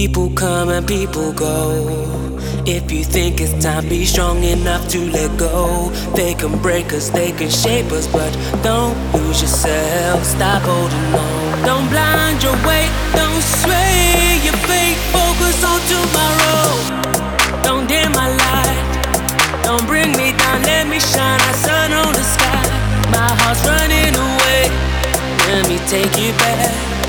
People come and people go. If you think it's time, be strong enough to let go. They can break us, they can shape us, but don't lose yourself. Stop holding on. Don't blind your way, don't sway your fate. Focus on tomorrow. Don't dim my light. Don't bring me down, let me shine a sun on the sky. My heart's running away. Let me take you back.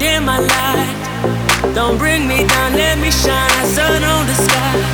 Dim my light. Don't bring me down. Let me shine sun on the sky.